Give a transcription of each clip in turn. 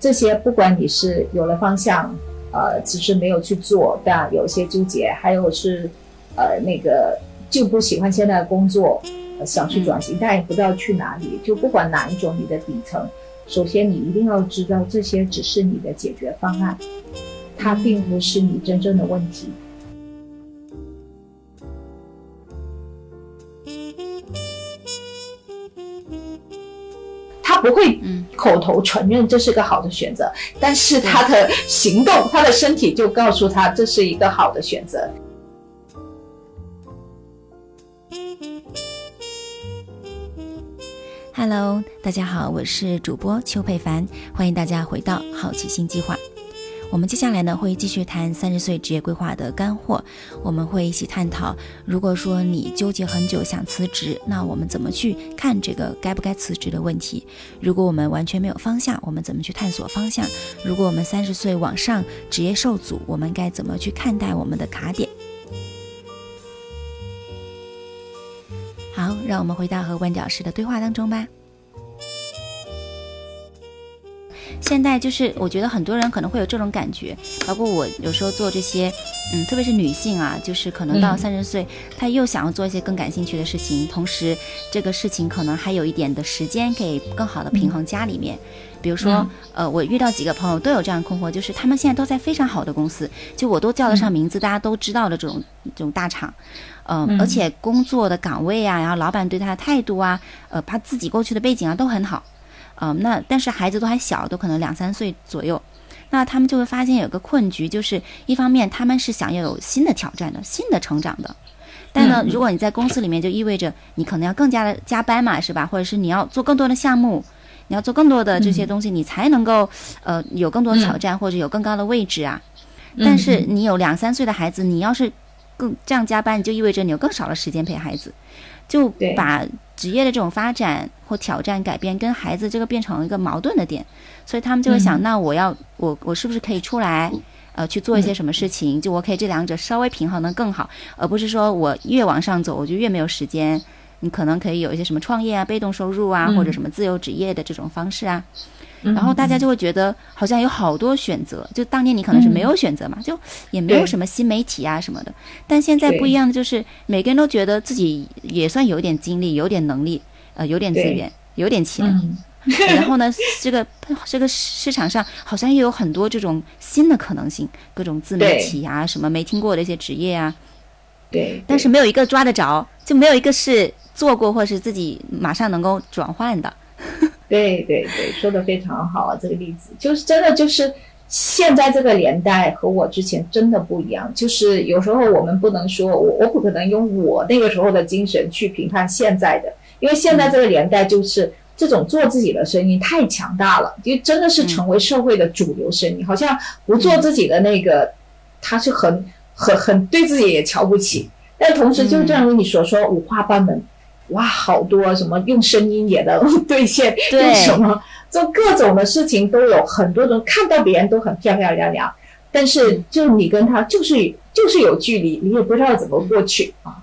这些不管你是有了方向，呃，只是没有去做，但有些纠结，还有是，呃，那个就不喜欢现在的工作，想去转型，但也不知道去哪里。就不管哪一种，你的底层，首先你一定要知道，这些只是你的解决方案，它并不是你真正的问题。他不会口头承认这是个好的选择，但是他的行动，他的身体就告诉他这是一个好的选择。Hello，大家好，我是主播邱佩凡，欢迎大家回到好奇心计划。我们接下来呢会继续谈三十岁职业规划的干货，我们会一起探讨，如果说你纠结很久想辞职，那我们怎么去看这个该不该辞职的问题？如果我们完全没有方向，我们怎么去探索方向？如果我们三十岁往上职业受阻，我们该怎么去看待我们的卡点？好，让我们回到和万角师的对话当中吧。现在就是，我觉得很多人可能会有这种感觉，包括我有时候做这些，嗯，特别是女性啊，就是可能到三十岁，她又想要做一些更感兴趣的事情，同时这个事情可能还有一点的时间可以更好的平衡家里面。比如说，呃，我遇到几个朋友都有这样困惑，就是他们现在都在非常好的公司，就我都叫得上名字，大家都知道的这种这种大厂，嗯，而且工作的岗位啊，然后老板对他的态度啊，呃，他自己过去的背景啊都很好。嗯，那但是孩子都还小，都可能两三岁左右，那他们就会发现有个困局，就是一方面他们是想要有新的挑战的、新的成长的，但呢，如果你在公司里面，就意味着你可能要更加的加班嘛，是吧？或者是你要做更多的项目，你要做更多的这些东西，你才能够呃有更多的挑战或者有更高的位置啊。但是你有两三岁的孩子，你要是更这样加班，就意味着你有更少的时间陪孩子，就把。职业的这种发展或挑战改变，跟孩子这个变成一个矛盾的点，所以他们就会想，那我要我我是不是可以出来，呃，去做一些什么事情？就我可以这两者稍微平衡的更好，而不是说我越往上走，我就越没有时间。你可能可以有一些什么创业啊、被动收入啊，或者什么自由职业的这种方式啊。然后大家就会觉得好像有好多选择，就当年你可能是没有选择嘛，就也没有什么新媒体啊什么的。但现在不一样的就是，每个人都觉得自己也算有点精力、有点能力，呃，有点资源、有点钱。然后呢，这个这个市场上好像又有很多这种新的可能性，各种自媒体啊，什么没听过的一些职业啊。对。但是没有一个抓得着，就没有一个是做过或是自己马上能够转换的。对对对，说的非常好啊！这个例子就是真的，就是现在这个年代和我之前真的不一样。就是有时候我们不能说我我不可能用我那个时候的精神去评判现在的，因为现在这个年代就是这种做自己的声音太强大了，就真的是成为社会的主流声音。好像不做自己的那个，他是很很很对自己也瞧不起。但同时，就正如你所说，五花八门。哇，好多什么用声音也能 兑现，用什么做各种的事情都有很多种，看到别人都很漂漂亮亮，但是就你跟他就是就是有距离，你也不知道怎么过去啊。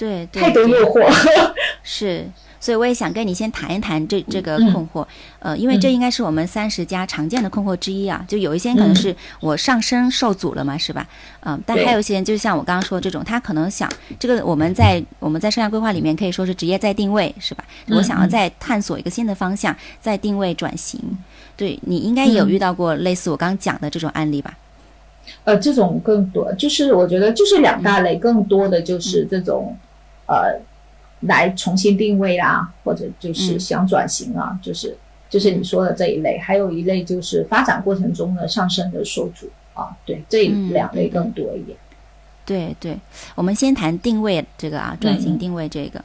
对，太多诱惑 是。所以我也想跟你先谈一谈这这个困惑，呃，因为这应该是我们三十家常见的困惑之一啊。就有一些可能是我上升受阻了嘛，是吧？嗯，但还有一些人，就像我刚刚说的这种，他可能想这个我们在我们在生涯规划里面可以说是职业再定位，是吧？我想要再探索一个新的方向，再定位转型。对你应该也有遇到过类似我刚刚讲的这种案例吧？呃，这种更多，就是我觉得就是两大类，更多的就是这种，呃。来重新定位啦，或者就是想转型啊，就是就是你说的这一类，还有一类就是发展过程中的上升的受阻啊，对，这两类更多一点。对对，我们先谈定位这个啊，转型定位这个。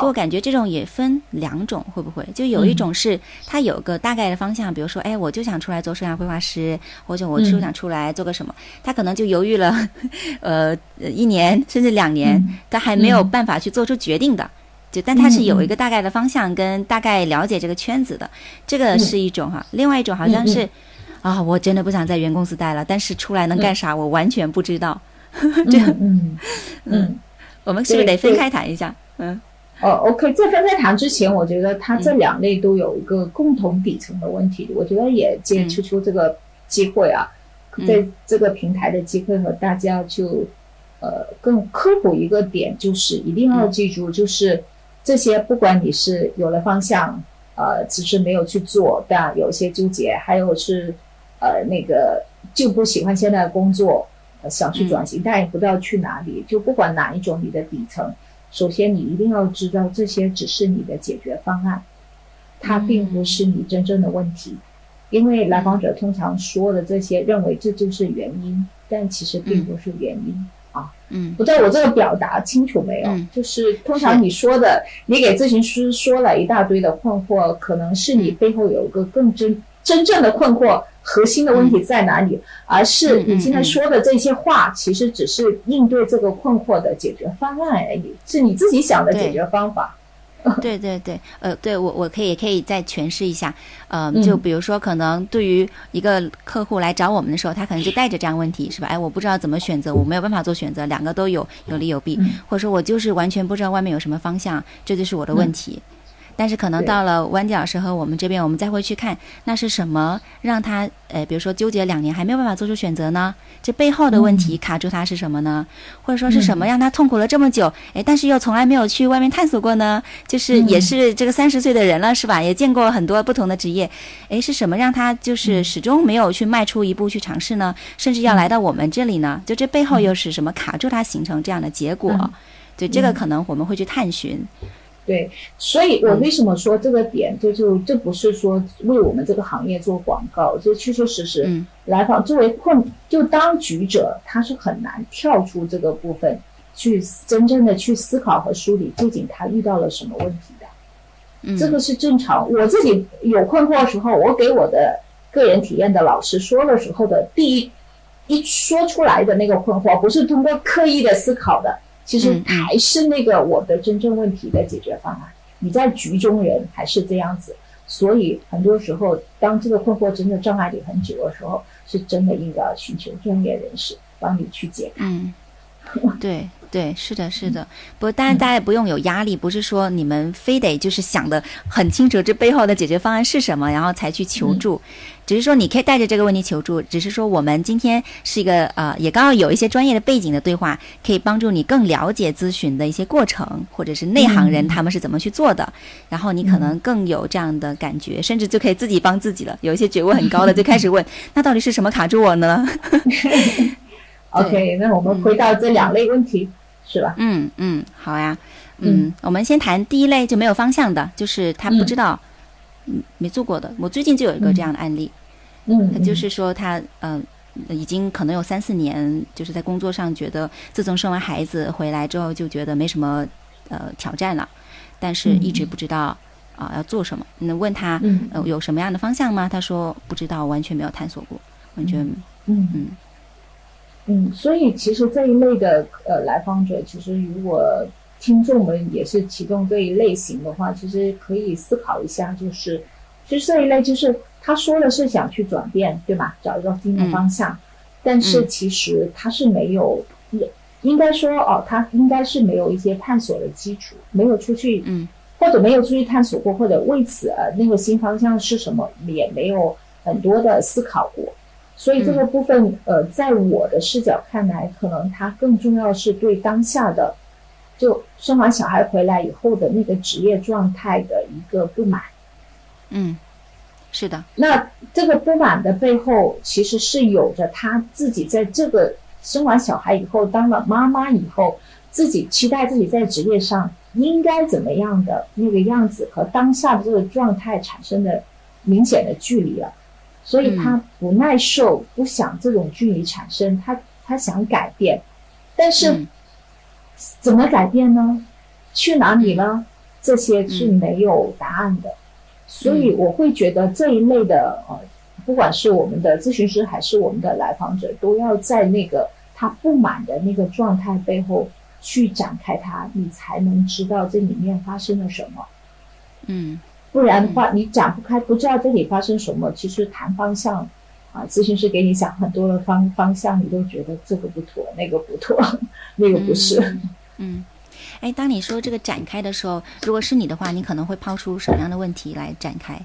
就我感觉这种也分两种，会不会？就有一种是他有个大概的方向，比如说，哎，我就想出来做生涯规划师，或者我就想出来做个什么，他可能就犹豫了，呃，一年甚至两年，他还没有办法去做出决定的。就但他是有一个大概的方向跟大概了解这个圈子的，这个是一种哈。另外一种好像是，啊，我真的不想在原公司待了，但是出来能干啥，我完全不知道。这样，嗯嗯，我们是不是得分开谈一下？嗯。哦，OK，在分开谈之前，我觉得它这两类都有一个共同底层的问题。我觉得也借秋秋这个机会啊，在这个平台的机会和大家就呃更科普一个点，就是一定要记住，就是这些不管你是有了方向，呃，只是没有去做，但有些纠结，还有是呃那个就不喜欢现在的工作。想去转型，但也不知道去哪里。就不管哪一种，你的底层，首先你一定要知道，这些只是你的解决方案，它并不是你真正的问题。因为来访者通常说的这些，认为这就是原因，但其实并不是原因啊。嗯，不知道我这个表达清楚没有？就是通常你说的，你给咨询师说了一大堆的困惑，可能是你背后有一个更真真正的困惑。核心的问题在哪里？而是你今天说的这些话，其实只是应对这个困惑的解决方案而已，是你自己想的解决方法。对对对，呃，对我我可以可以再诠释一下，呃，就比如说，可能对于一个客户来找我们的时候，他可能就带着这样问题，是吧？哎，我不知道怎么选择，我没有办法做选择，两个都有有利有弊，或者说我就是完全不知道外面有什么方向，这就是我的问题。但是可能到了弯角老师和我们这边，我们再会去看，那是什么让他呃，比如说纠结两年还没有办法做出选择呢？这背后的问题卡住他是什么呢？或者说是什么让他痛苦了这么久？哎，但是又从来没有去外面探索过呢？就是也是这个三十岁的人了，是吧？也见过很多不同的职业，哎，是什么让他就是始终没有去迈出一步去尝试呢？甚至要来到我们这里呢？就这背后又是什么卡住他形成这样的结果？对，这个可能我们会去探寻。对，所以我为什么说这个点，就就这不是说为我们这个行业做广告，就确确实实来访作为困，就当局者，他是很难跳出这个部分去真正的去思考和梳理究竟他遇到了什么问题的。嗯，这个是正常。我自己有困惑的时候，我给我的个人体验的老师说的时候的第一一说出来的那个困惑，不是通过刻意的思考的。其实还是那个我的真正问题的解决方案。你在局中人还是这样子，所以很多时候，当这个困惑真的障碍你很久的时候，是真的应该寻求专业人士帮你去解开。嗯，对。对，是的，是的。不过当然，大家也不用有压力，不是说你们非得就是想的很清楚这背后的解决方案是什么，然后才去求助。只是说你可以带着这个问题求助。只是说我们今天是一个呃，也刚好有一些专业的背景的对话，可以帮助你更了解咨询的一些过程，或者是内行人他们是怎么去做的。然后你可能更有这样的感觉，甚至就可以自己帮自己了。有一些觉悟很高的就开始问：那到底是什么卡住我呢？OK，那我们回到这两类问题。是吧？嗯嗯，好呀，嗯，我们先谈第一类就没有方向的，就是他不知道，嗯，没做过的。我最近就有一个这样的案例，嗯，他就是说他嗯，已经可能有三四年，就是在工作上觉得自从生完孩子回来之后就觉得没什么呃挑战了，但是一直不知道啊要做什么。那问他呃有什么样的方向吗？他说不知道，完全没有探索过，完全嗯嗯。嗯，所以其实这一类的呃来访者，其实如果听众们也是其中这一类型的话，其实可以思考一下，就是其实这一类就是他说的是想去转变，对吧？找一个新的方向，但是其实他是没有，应该说哦，他应该是没有一些探索的基础，没有出去，嗯，或者没有出去探索过，或者为此呃那个新方向是什么，也没有很多的思考过。所以这个部分，呃，在我的视角看来，可能它更重要是对当下的，就生完小孩回来以后的那个职业状态的一个不满。嗯，是的。那这个不满的背后，其实是有着他自己在这个生完小孩以后，当了妈妈以后，自己期待自己在职业上应该怎么样的那个样子，和当下的这个状态产生的明显的距离了。所以他不耐受，不想这种距离产生，他他想改变，但是怎么改变呢？去哪里呢？这些是没有答案的。所以我会觉得这一类的呃，不管是我们的咨询师还是我们的来访者，都要在那个他不满的那个状态背后去展开它，你才能知道这里面发生了什么。嗯。不然的话，你展不开，不知道这里发生什么。其实谈方向，啊，咨询师给你讲很多的方方向，你都觉得这个不妥，那个不妥，那个不是。嗯，哎，当你说这个展开的时候，如果是你的话，你可能会抛出什么样的问题来展开？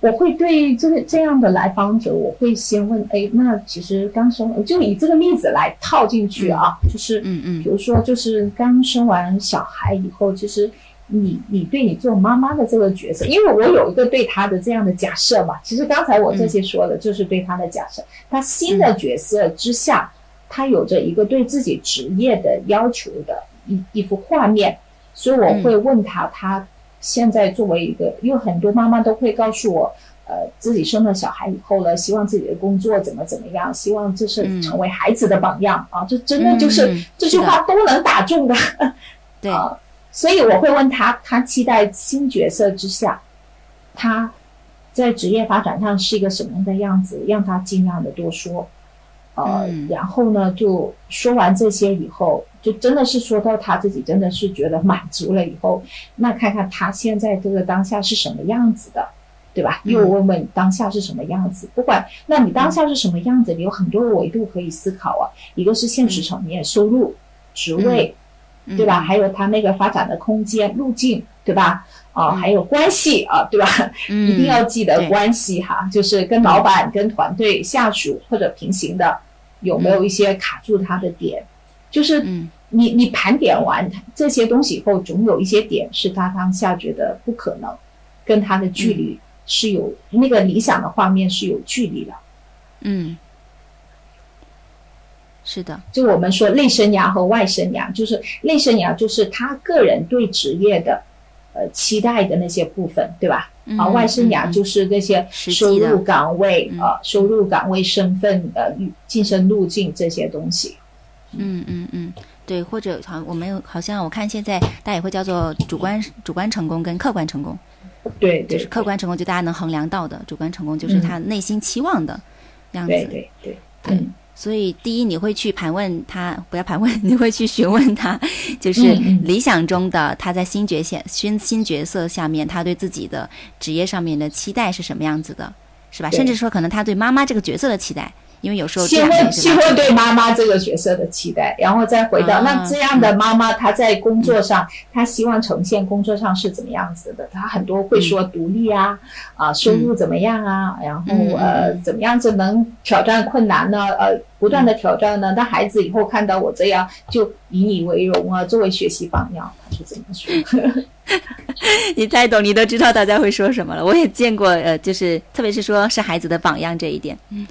我会对这个这样的来访者，我会先问：哎，那其实刚生，就以这个例子来套进去啊，就是嗯嗯，比如说，就是刚生完小孩以后，其实你你对你做妈妈的这个角色，因为我有一个对他的这样的假设嘛，其实刚才我这些说的就是对他的假设，他新的角色之下，他有着一个对自己职业的要求的一一幅画面，所以我会问他他。现在作为一个，因为很多妈妈都会告诉我，呃，自己生了小孩以后呢，希望自己的工作怎么怎么样，希望就是成为孩子的榜样啊，这真的就是这句话都能打中的，对啊，所以我会问他，他期待新角色之下，他在职业发展上是一个什么样的样子，让他尽量的多说。呃，然后呢，就说完这些以后，就真的是说到他自己真的是觉得满足了以后，那看看他现在这个当下是什么样子的，对吧？又问问当下是什么样子。不管那你当下是什么样子，你有很多维度可以思考啊。一个是现实层面，收入、职位，对吧？还有他那个发展的空间、路径，对吧？啊，还有关系啊，对吧？一定要记得关系哈，就是跟老板、跟团队、下属或者平行的。有没有一些卡住他的点？就是你你盘点完这些东西以后，总有一些点是他当下觉得不可能，跟他的距离是有那个理想的画面是有距离的。嗯，是的。就我们说内生涯和外生涯，就是内生涯就是他个人对职业的呃期待的那些部分，对吧？啊，外生涯就是那些收入岗位啊，收入岗位、身份的晋升路径这些东西。嗯嗯嗯，对，或者好，我们有好像我看现在大家也会叫做主观主观成功跟客观成功。对，就是客观成功就大家能衡量到的，主观成功就是他内心期望的样子。对对对，嗯。所以，第一，你会去盘问他，不要盘问，你会去询问他，就是理想中的他在新角色、新新角色下面，他对自己的职业上面的期待是什么样子的，是吧？甚至说，可能他对妈妈这个角色的期待。因为有时候先会先会对妈妈这个角色的期待，然后再回到那这样的妈妈，她在工作上，她希望呈现工作上是怎么样子的？她很多会说独立啊，啊，收入怎么样啊？然后呃，怎么样子能挑战困难呢？呃，不断的挑战呢？那孩子以后看到我这样，就以你为荣啊，作为学习榜样，他是怎么说？你太懂，你都知道大家会说什么了。我也见过，呃，就是特别是说是孩子的榜样这一点，嗯。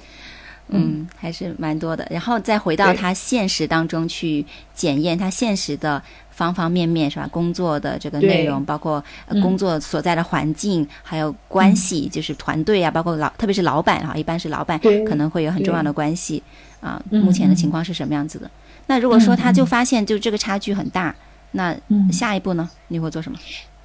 嗯，还是蛮多的。然后再回到他现实当中去检验他现实的方方面面，是吧？工作的这个内容，包括工作所在的环境，还有关系，就是团队啊，包括老，特别是老板啊，一般是老板可能会有很重要的关系啊。目前的情况是什么样子的？那如果说他就发现就这个差距很大，那下一步呢？你会做什么？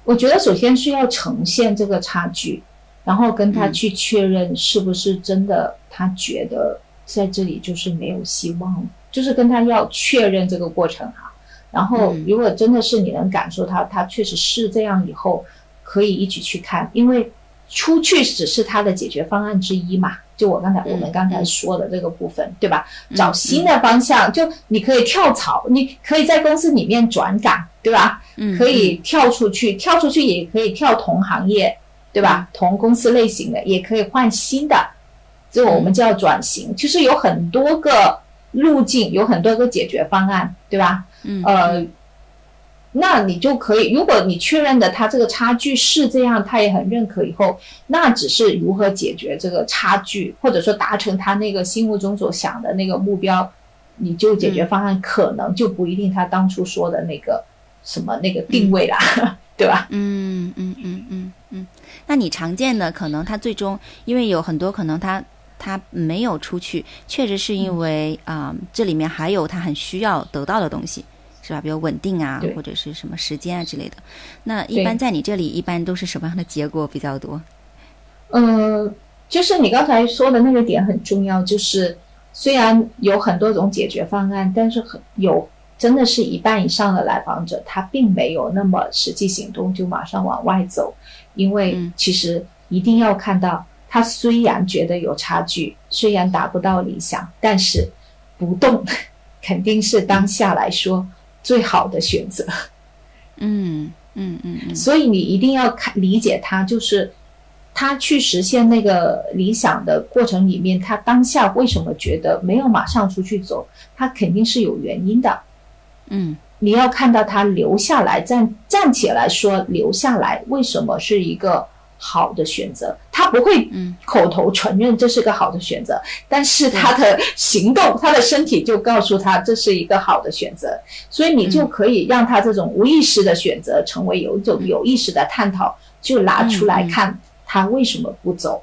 我觉得首先是要呈现这个差距。然后跟他去确认是不是真的，他觉得在这里就是没有希望，就是跟他要确认这个过程哈。然后如果真的是你能感受他，他确实是这样以后，可以一起去看，因为出去只是他的解决方案之一嘛。就我刚才我们刚才说的这个部分，对吧？找新的方向，就你可以跳槽，你可以在公司里面转岗，对吧？可以跳出去，跳出去也可以跳同行业。对吧？同公司类型的也可以换新的，这我们叫转型。其实有很多个路径，有很多个解决方案，对吧？嗯。呃，那你就可以，如果你确认的他这个差距是这样，他也很认可以后，那只是如何解决这个差距，或者说达成他那个心目中所想的那个目标，你就解决方案可能就不一定他当初说的那个什么那个定位啦，对吧？嗯嗯嗯嗯嗯。那你常见的可能他最终，因为有很多可能他他没有出去，确实是因为啊，这里面还有他很需要得到的东西，是吧？比如稳定啊，或者是什么时间啊之类的。那一般在你这里，一般都是什么样的结果比较多？嗯，就是你刚才说的那个点很重要，就是虽然有很多种解决方案，但是很有真的是一半以上的来访者，他并没有那么实际行动，就马上往外走。因为其实一定要看到，他虽然觉得有差距，虽然达不到理想，但是不动 肯定是当下来说最好的选择。嗯嗯嗯嗯，所以你一定要看理解他，就是他去实现那个理想的过程里面，他当下为什么觉得没有马上出去走，他肯定是有原因的。嗯你要看到他留下来，站站起来说留下来，为什么是一个好的选择？他不会嗯。口头承认这是个好的选择，但是他的行动，他的身体就告诉他这是一个好的选择，所以你就可以让他这种无意识的选择成为有一种有意识的探讨，就拿出来看他为什么不走。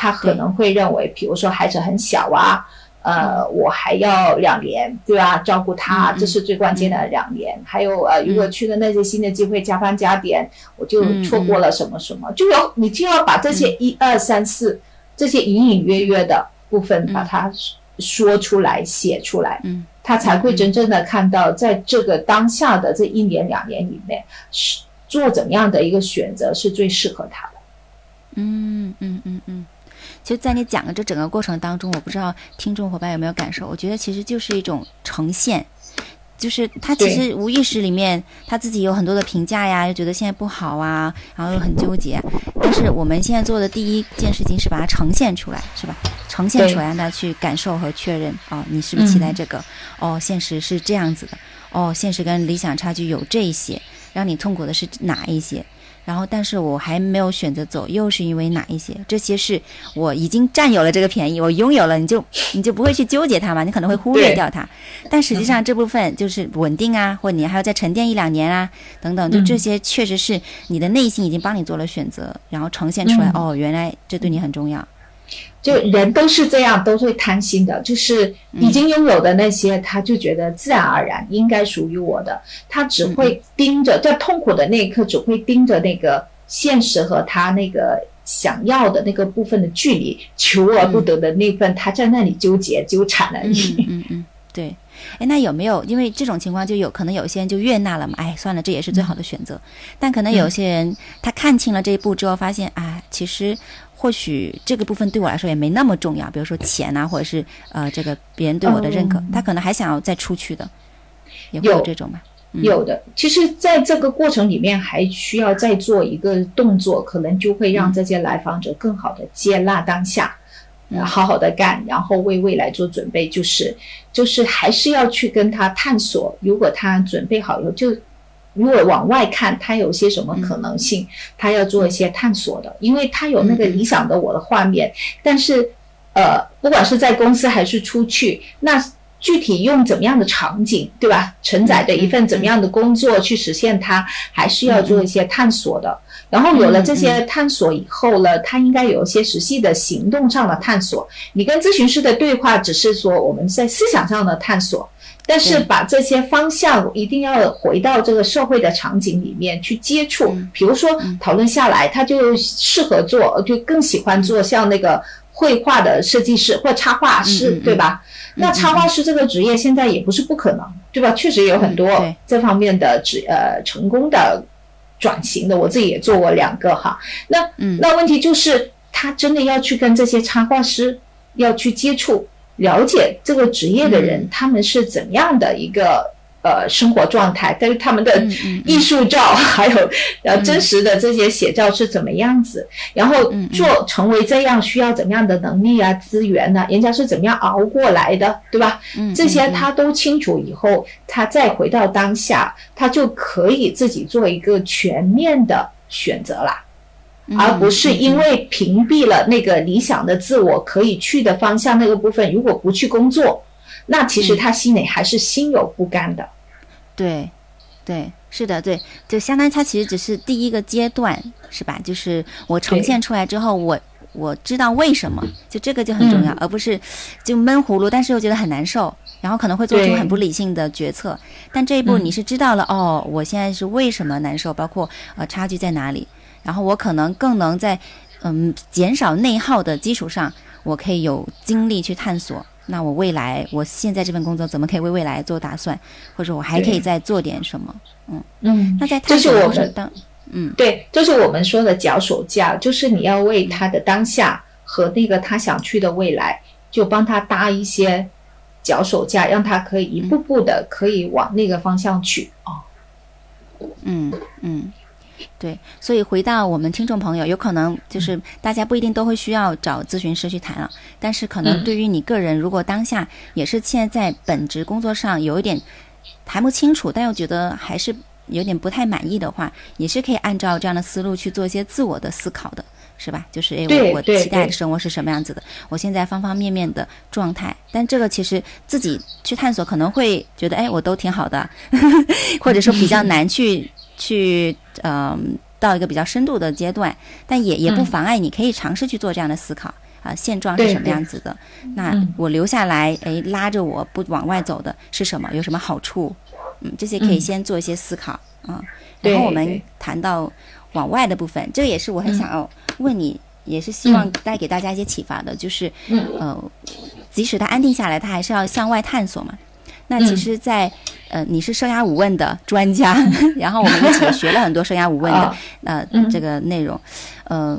他可能会认为，比如说孩子很小啊，呃，我还要两年，对吧？照顾他，这是最关键的两年。还有呃，如果去了那些新的机会，加班加点，我就错过了什么什么，就要你就要把这些一二三四这些隐隐约约的部分把它说出来、写出来，嗯，他才会真正的看到，在这个当下的这一年两年里面，是做怎么样的一个选择是最适合他的。嗯嗯嗯嗯，其实，在你讲的这整个过程当中，我不知道听众伙伴有没有感受，我觉得其实就是一种呈现，就是他其实无意识里面他自己有很多的评价呀，又觉得现在不好啊，然后又很纠结。但是我们现在做的第一件事情是把它呈现出来，是吧？呈现出来，让他去感受和确认哦，你是不是期待这个？哦，现实是这样子的。哦，现实跟理想差距有这些，让你痛苦的是哪一些？然后，但是我还没有选择走，又是因为哪一些？这些是我已经占有了这个便宜，我拥有了，你就你就不会去纠结它嘛？你可能会忽略掉它。但实际上这部分就是稳定啊，或者你还要再沉淀一两年啊，等等，就这些确实是你的内心已经帮你做了选择，然后呈现出来。哦，原来这对你很重要。就人都是这样，都会贪心的，就是已经拥有的那些，他就觉得自然而然应该属于我的，他只会盯着在痛苦的那一刻，只会盯着那个现实和他那个想要的那个部分的距离，求而不得的那份，他在那里纠结纠缠而已。嗯嗯嗯，对。哎，那有没有因为这种情况，就有可能有些人就悦纳了嘛？哎，算了，这也是最好的选择。但可能有些人他看清了这一步之后，发现啊，其实。或许这个部分对我来说也没那么重要，比如说钱啊，或者是呃这个别人对我的认可，他可能还想要再出去的，也会有这种吗？有的，其实在这个过程里面还需要再做一个动作，可能就会让这些来访者更好的接纳当下，好好的干，然后为未来做准备，就是就是还是要去跟他探索，如果他准备好以后就。如果往外看，他有些什么可能性？他要做一些探索的，因为他有那个理想的我的画面。但是，呃，不管是在公司还是出去，那具体用怎么样的场景，对吧？承载着一份怎么样的工作去实现它，还是要做一些探索的。然后有了这些探索以后呢，他应该有一些实际的行动上的探索。你跟咨询师的对话只是说我们在思想上的探索。但是把这些方向一定要回到这个社会的场景里面去接触，比如说讨论下来，他就适合做，就更喜欢做像那个绘画的设计师或插画师，对吧？那插画师这个职业现在也不是不可能，对吧？确实有很多这方面的职呃成功的转型的，我自己也做过两个哈。那那问题就是他真的要去跟这些插画师要去接触。了解这个职业的人，他们是怎样的一个呃生活状态？但是他们的艺术照还有 呃真实的这些写照是怎么样子？然后做成为这样需要怎么样的能力啊、资源呢？人家是怎么样熬过来的，对吧？这些他都清楚以后，他再回到当下，他就可以自己做一个全面的选择啦。而不是因为屏蔽了那个理想的自我可以去的方向那个部分，如果不去工作，那其实他心里还是心有不甘的。对，对，是的，对，就相当于他其实只是第一个阶段，是吧？就是我呈现出来之后，我我知道为什么，就这个就很重要，而不是就闷葫芦，但是又觉得很难受，然后可能会做出很不理性的决策。但这一步你是知道了，哦，我现在是为什么难受，包括呃差距在哪里。然后我可能更能在，嗯，减少内耗的基础上，我可以有精力去探索。那我未来，我现在这份工作怎么可以为未来做打算？或者我还可以再做点什么？嗯嗯。那在探索过程当，嗯，对，这是我们说的脚手架，就是你要为他的当下和那个他想去的未来，就帮他搭一些脚手架，让他可以一步步的可以往那个方向去。哦。嗯嗯。对，所以回到我们听众朋友，有可能就是大家不一定都会需要找咨询师去谈了，但是可能对于你个人，如果当下也是现在在本职工作上有一点谈不清楚，但又觉得还是有点不太满意的话，也是可以按照这样的思路去做一些自我的思考的，是吧？就是诶，我我期待的生活是什么样子的？我现在方方面面的状态，但这个其实自己去探索可能会觉得，哎，我都挺好的，或者说比较难去。去，嗯，到一个比较深度的阶段，但也也不妨碍你可以尝试去做这样的思考啊，现状是什么样子的？那我留下来，哎，拉着我不往外走的是什么？有什么好处？嗯，这些可以先做一些思考啊。然后我们谈到往外的部分，这个也是我很想要问你，也是希望带给大家一些启发的，就是，呃，即使他安定下来，他还是要向外探索嘛。那其实，在呃，你是生涯五问的专家，然后我们一起学了很多生涯五问的呃这个内容，呃，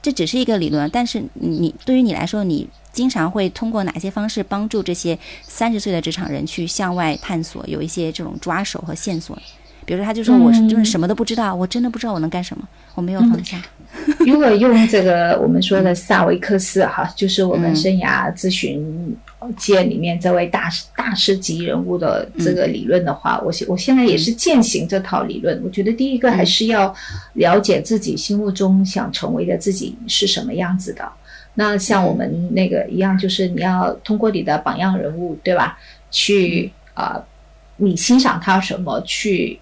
这只是一个理论，但是你对于你来说，你经常会通过哪些方式帮助这些三十岁的职场人去向外探索，有一些这种抓手和线索？比如说，他就说我是就是什么都不知道，我真的不知道我能干什么，我没有方向。如果用这个我们说的萨维克斯哈，就是我们生涯咨询界里面这位大师大师级人物的这个理论的话，我现我现在也是践行这套理论。我觉得第一个还是要了解自己心目中想成为的自己是什么样子的。那像我们那个一样，就是你要通过你的榜样人物，对吧？去啊，你欣赏他什么去。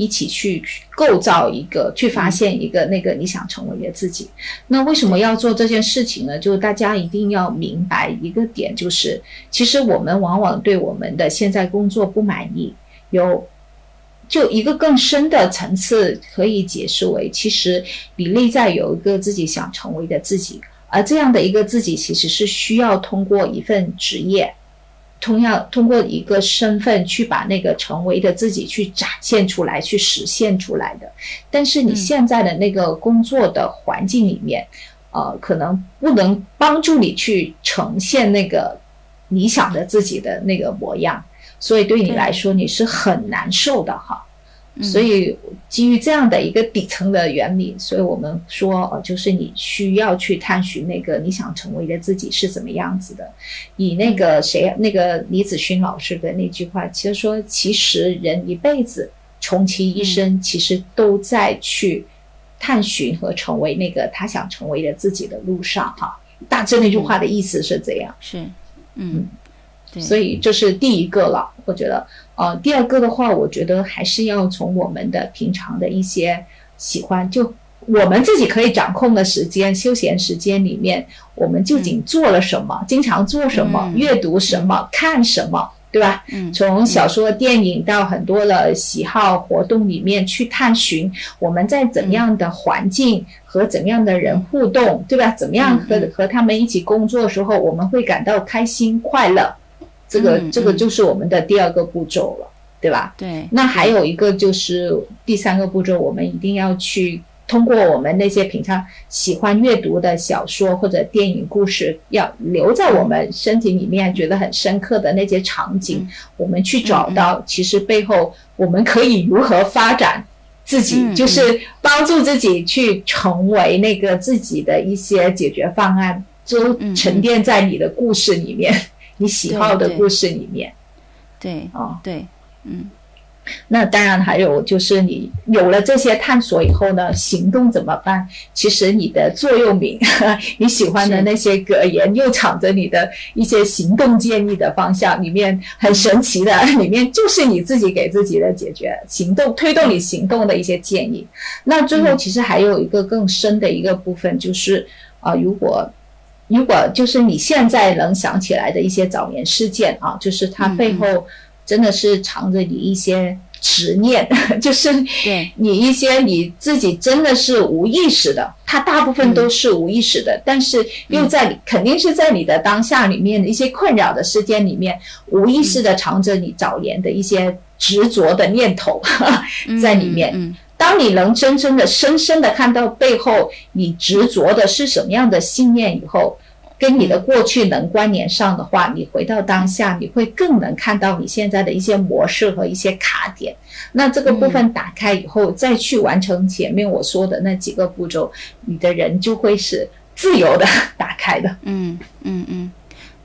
一起去构造一个，去发现一个那个你想成为的自己。那为什么要做这件事情呢？就是大家一定要明白一个点，就是其实我们往往对我们的现在工作不满意，有就一个更深的层次可以解释为，其实你内在有一个自己想成为的自己，而这样的一个自己其实是需要通过一份职业。同样通过一个身份去把那个成为的自己去展现出来，去实现出来的。但是你现在的那个工作的环境里面，呃，可能不能帮助你去呈现那个理想的自己的那个模样，所以对你来说你是很难受的哈。所以，基于这样的一个底层的原理，所以我们说，呃，就是你需要去探寻那个你想成为的自己是怎么样子的。以那个谁，那个李子勋老师的那句话，其实说，其实人一辈子，穷其一生，其实都在去探寻和成为那个他想成为的自己的路上，哈。大致那句话的意思是这样。是，嗯。所以这是第一个了，我觉得，呃，第二个的话，我觉得还是要从我们的平常的一些喜欢，就我们自己可以掌控的时间、休闲时间里面，我们究竟做了什么，经常做什么，阅读什么，看什么，对吧？嗯，从小说、电影到很多的喜好活动里面去探寻，我们在怎样的环境和怎样的人互动，对吧？怎么样和和他们一起工作的时候，我们会感到开心快乐。这个这个就是我们的第二个步骤了，对吧？对。那还有一个就是第三个步骤，我们一定要去通过我们那些平常喜欢阅读的小说或者电影故事，要留在我们身体里面觉得很深刻的那些场景，我们去找到其实背后我们可以如何发展自己，就是帮助自己去成为那个自己的一些解决方案，都沉淀在你的故事里面。你喜好的故事里面，对，哦，对，嗯，那当然还有就是你有了这些探索以后呢，行动怎么办？其实你的座右铭，你喜欢的那些格言，又藏着你的一些行动建议的方向，里面很神奇的，里面就是你自己给自己的解决行动推动你行动的一些建议。那最后其实还有一个更深的一个部分，就是啊，如果。如果就是你现在能想起来的一些早年事件啊，就是它背后真的是藏着你一些执念，就是你一些你自己真的是无意识的，它大部分都是无意识的，但是又在肯定是在你的当下里面的一些困扰的事件里面，无意识的藏着你早年的一些执着的念头 在里面。当你能真正的、深深的看到背后你执着的是什么样的信念以后，跟你的过去能关联上的话，你回到当下，你会更能看到你现在的一些模式和一些卡点。那这个部分打开以后，再去完成前面我说的那几个步骤，你的人就会是自由的 打开的。嗯嗯嗯。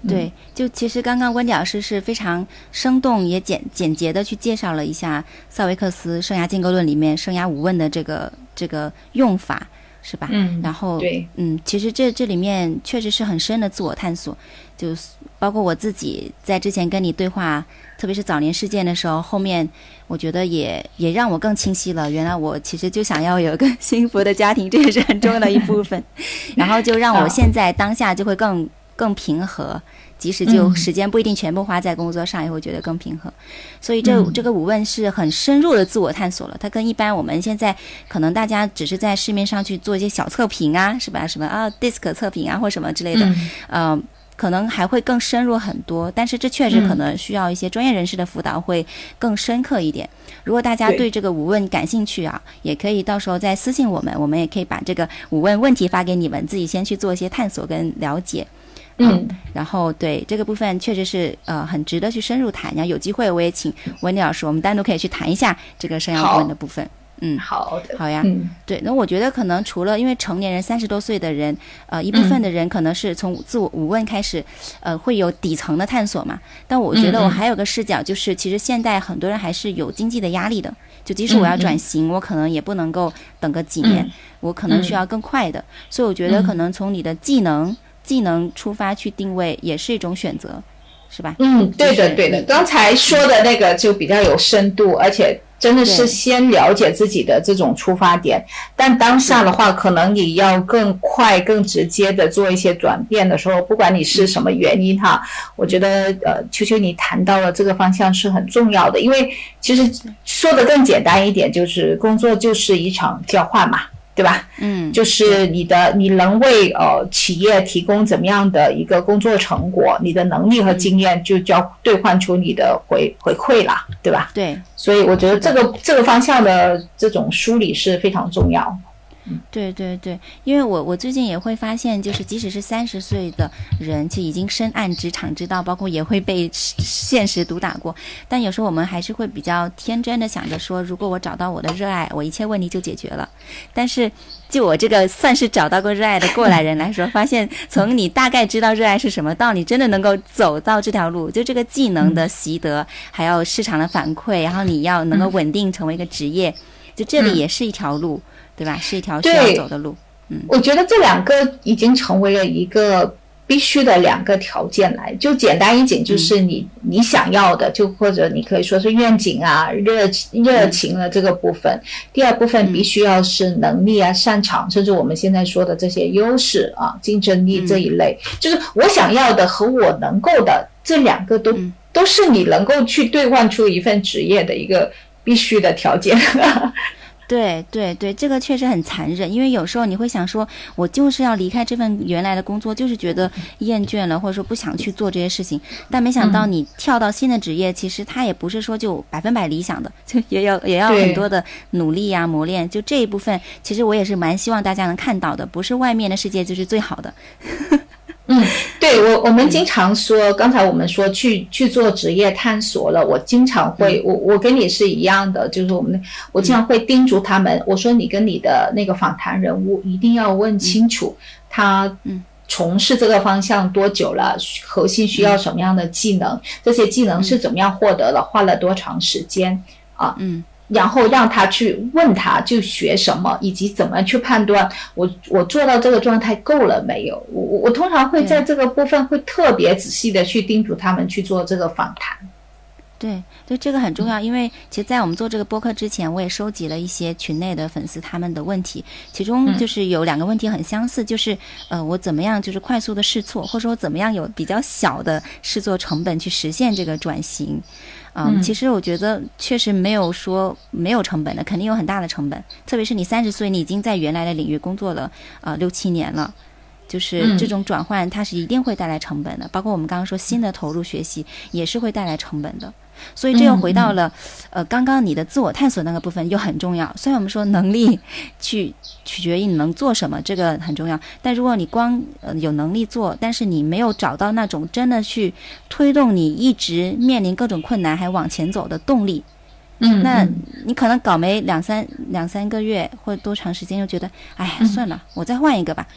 对，就其实刚刚温迪老师是非常生动也简简洁的去介绍了一下萨维克斯生涯建构论里面生涯五问的这个这个用法，是吧？嗯。然后，对，嗯，其实这这里面确实是很深的自我探索，就包括我自己在之前跟你对话，特别是早年事件的时候，后面我觉得也也让我更清晰了，原来我其实就想要有一个 幸福的家庭，这也是很重要的一部分，然后就让我现在当下就会更。更平和，即使就时间不一定全部花在工作上，也会觉得更平衡。所以这这个五问是很深入的自我探索了。它跟一般我们现在可能大家只是在市面上去做一些小测评啊，是吧？什么啊，DISC 测评啊，或什么之类的，呃，可能还会更深入很多。但是这确实可能需要一些专业人士的辅导，会更深刻一点。如果大家对这个五问感兴趣啊，也可以到时候再私信我们，我们也可以把这个五问问题发给你们，自己先去做一些探索跟了解。嗯，然后对这个部分确实是呃很值得去深入谈。然后有机会我也请温迪老师，我们单独可以去谈一下这个生涯顾问的部分。嗯，好的，好呀。嗯，对。那我觉得可能除了因为成年人三十多岁的人，呃一部分的人可能是从自我五问开始，呃会有底层的探索嘛。但我觉得我还有个视角，就是其实现在很多人还是有经济的压力的。就即使我要转型，我可能也不能够等个几年，我可能需要更快的。所以我觉得可能从你的技能。技能出发去定位也是一种选择，是吧？嗯，对的，对的。刚才说的那个就比较有深度，而且真的是先了解自己的这种出发点。但当下的话，可能你要更快、更直接的做一些转变的时候，不管你是什么原因哈，我觉得呃，秋秋你谈到了这个方向是很重要的，因为其实说的更简单一点，就是工作就是一场交换嘛。对吧？嗯，就是你的，你能为呃企业提供怎么样的一个工作成果，你的能力和经验就叫兑换出你的回回馈了，对吧？对，所以我觉得这个这个方向的这种梳理是非常重要。对对对，因为我我最近也会发现，就是 即使是三十岁的人，其实已经深谙职场之道，包括也会被 现实毒打过。但有时候我们还是会比较天真的想着说，如果我找到我的热爱，我一切问题就解决了。但是就我这个算是找到过热爱的过来人来说，发现从你大概知道热爱是什么，到你真的能够走到这条路，就这个技能的习得，还有市场的反馈，然后你要能够稳定成为一个职业，就这里也是一条路。对吧？是一条需要走的路。嗯，我觉得这两个已经成为了一个必须的两个条件来。就简单一点，就是你你想要的，就或者你可以说是愿景啊、热热情的这个部分。第二部分必须要是能力啊、擅长，甚至我们现在说的这些优势啊、竞争力这一类。就是我想要的和我能够的这两个都都是你能够去兑换出一份职业的一个必须的条件。对对对，这个确实很残忍，因为有时候你会想说，我就是要离开这份原来的工作，就是觉得厌倦了，或者说不想去做这些事情。但没想到你跳到新的职业，其实它也不是说就百分百理想的，就也要也要很多的努力呀、磨练。就这一部分，其实我也是蛮希望大家能看到的，不是外面的世界就是最好的。嗯，对我我们经常说，刚才我们说去去做职业探索了，我经常会，我我跟你是一样的，就是我们我经常会叮嘱他们，我说你跟你的那个访谈人物一定要问清楚，他从事这个方向多久了，核心需要什么样的技能，这些技能是怎么样获得的，花了多长时间啊？嗯。然后让他去问他，就学什么，以及怎么去判断我我做到这个状态够了没有？我我我通常会在这个部分会特别仔细的去叮嘱他们去做这个访谈。对，对，这个很重要，因为其实，在我们做这个播客之前，我也收集了一些群内的粉丝他们的问题，其中就是有两个问题很相似，就是呃，我怎么样就是快速的试错，或者说怎么样有比较小的试错成本去实现这个转型。嗯，其实我觉得确实没有说没有成本的，肯定有很大的成本。特别是你三十岁，你已经在原来的领域工作了呃六七年了，就是这种转换它是一定会带来成本的。包括我们刚刚说新的投入学习也是会带来成本的。所以这又回到了，呃，刚刚你的自我探索那个部分又很重要。虽然我们说能力 去取决于你能做什么，这个很重要，但如果你光呃有能力做，但是你没有找到那种真的去推动你一直面临各种困难还往前走的动力，嗯，那你可能搞没两三两三个月或多长时间，又觉得，哎，算了，我再换一个吧。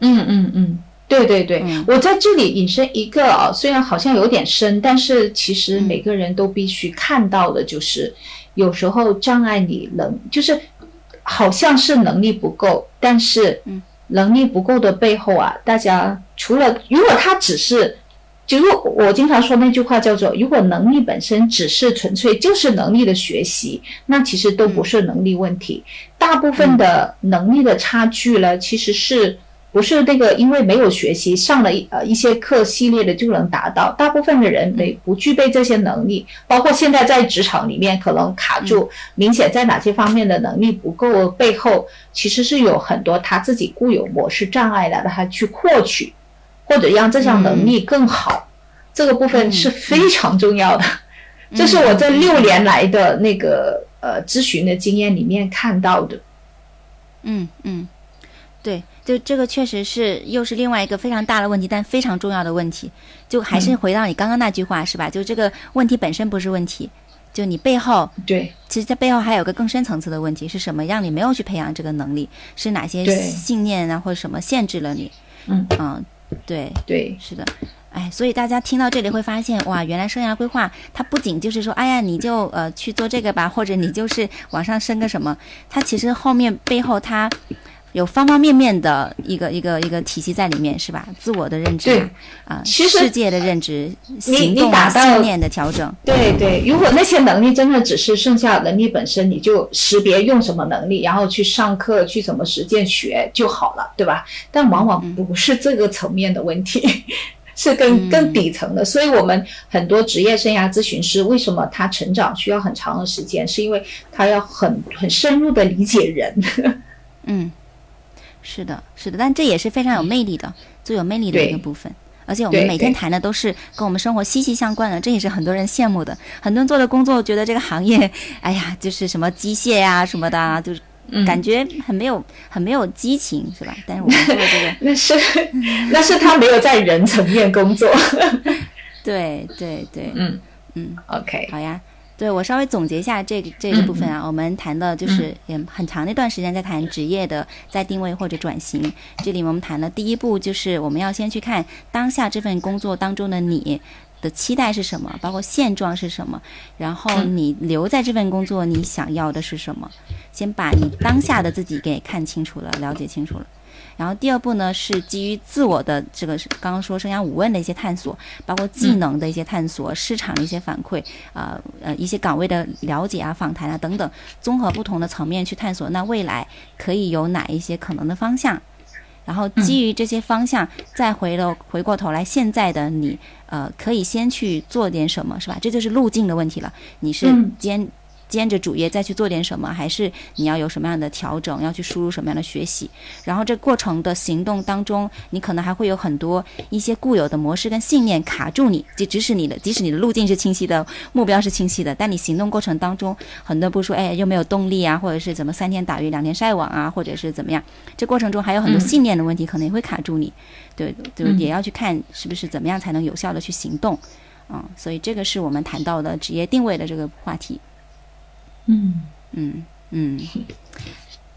嗯嗯嗯。对对对，我在这里引申一个啊，虽然好像有点深，但是其实每个人都必须看到的，就是有时候障碍你能，就是好像是能力不够，但是能力不够的背后啊，大家除了如果他只是，就如我经常说那句话叫做，如果能力本身只是纯粹就是能力的学习，那其实都不是能力问题，大部分的能力的差距呢，其实是。不是那个，因为没有学习上了一呃一些课系列的就能达到。大部分的人没不具备这些能力，包括现在在职场里面可能卡住，明显在哪些方面的能力不够，背后其实是有很多他自己固有模式障碍的，让他去获取或者让这项能力更好，这个部分是非常重要的。这是我这六年来的那个呃咨询的经验里面看到的。嗯嗯，对。就这个确实是又是另外一个非常大的问题，但非常重要的问题。就还是回到你刚刚那句话是吧？就这个问题本身不是问题，就你背后对，其实在背后还有个更深层次的问题是什么？让你没有去培养这个能力，是哪些信念啊或者什么限制了你？嗯嗯，对对，是的。哎，所以大家听到这里会发现，哇，原来生涯规划它不仅就是说，哎呀，你就呃去做这个吧，或者你就是往上升个什么，它其实后面背后它。有方方面面的一个一个一个体系在里面，是吧？自我的认知啊，世界的认知，行动信念的调整。对对，如果那些能力真的只是剩下能力本身，你就识别用什么能力，然后去上课去怎么实践学就好了，对吧？但往往不是这个层面的问题，是更更底层的。所以我们很多职业生涯咨询师，为什么他成长需要很长的时间？是因为他要很很深入的理解人。嗯。是的，是的，但这也是非常有魅力的，最有魅力的一个部分。而且我们每天谈的都是跟我们生活息息相关的，这也是很多人羡慕的。很多人做的工作，觉得这个行业，哎呀，就是什么机械呀什么的，就是感觉很没有很没有激情，是吧？但是我们做这个，那是那是他没有在人层面工作。对对对，嗯嗯，OK，好呀。对我稍微总结一下这个这个部分啊，我们谈的就是也很长的一段时间在谈职业的再定位或者转型。这里我们谈的第一步，就是我们要先去看当下这份工作当中的你的期待是什么，包括现状是什么，然后你留在这份工作你想要的是什么，先把你当下的自己给看清楚了，了解清楚了。然后第二步呢，是基于自我的这个刚刚说生涯五问的一些探索，包括技能的一些探索、市场的一些反馈啊呃一些岗位的了解啊、访谈啊等等，综合不同的层面去探索，那未来可以有哪一些可能的方向？然后基于这些方向，再回了回过头来，现在的你呃可以先去做点什么，是吧？这就是路径的问题了。你是兼。兼着主业再去做点什么，还是你要有什么样的调整，要去输入什么样的学习？然后这过程的行动当中，你可能还会有很多一些固有的模式跟信念卡住你，就即使你的即使你的路径是清晰的，目标是清晰的，但你行动过程当中，很多不说，哎，又没有动力啊，或者是怎么三天打鱼两天晒网啊，或者是怎么样？这过程中还有很多信念的问题，可能也会卡住你。对，就也要去看是不是怎么样才能有效的去行动。嗯，所以这个是我们谈到的职业定位的这个话题。嗯嗯嗯，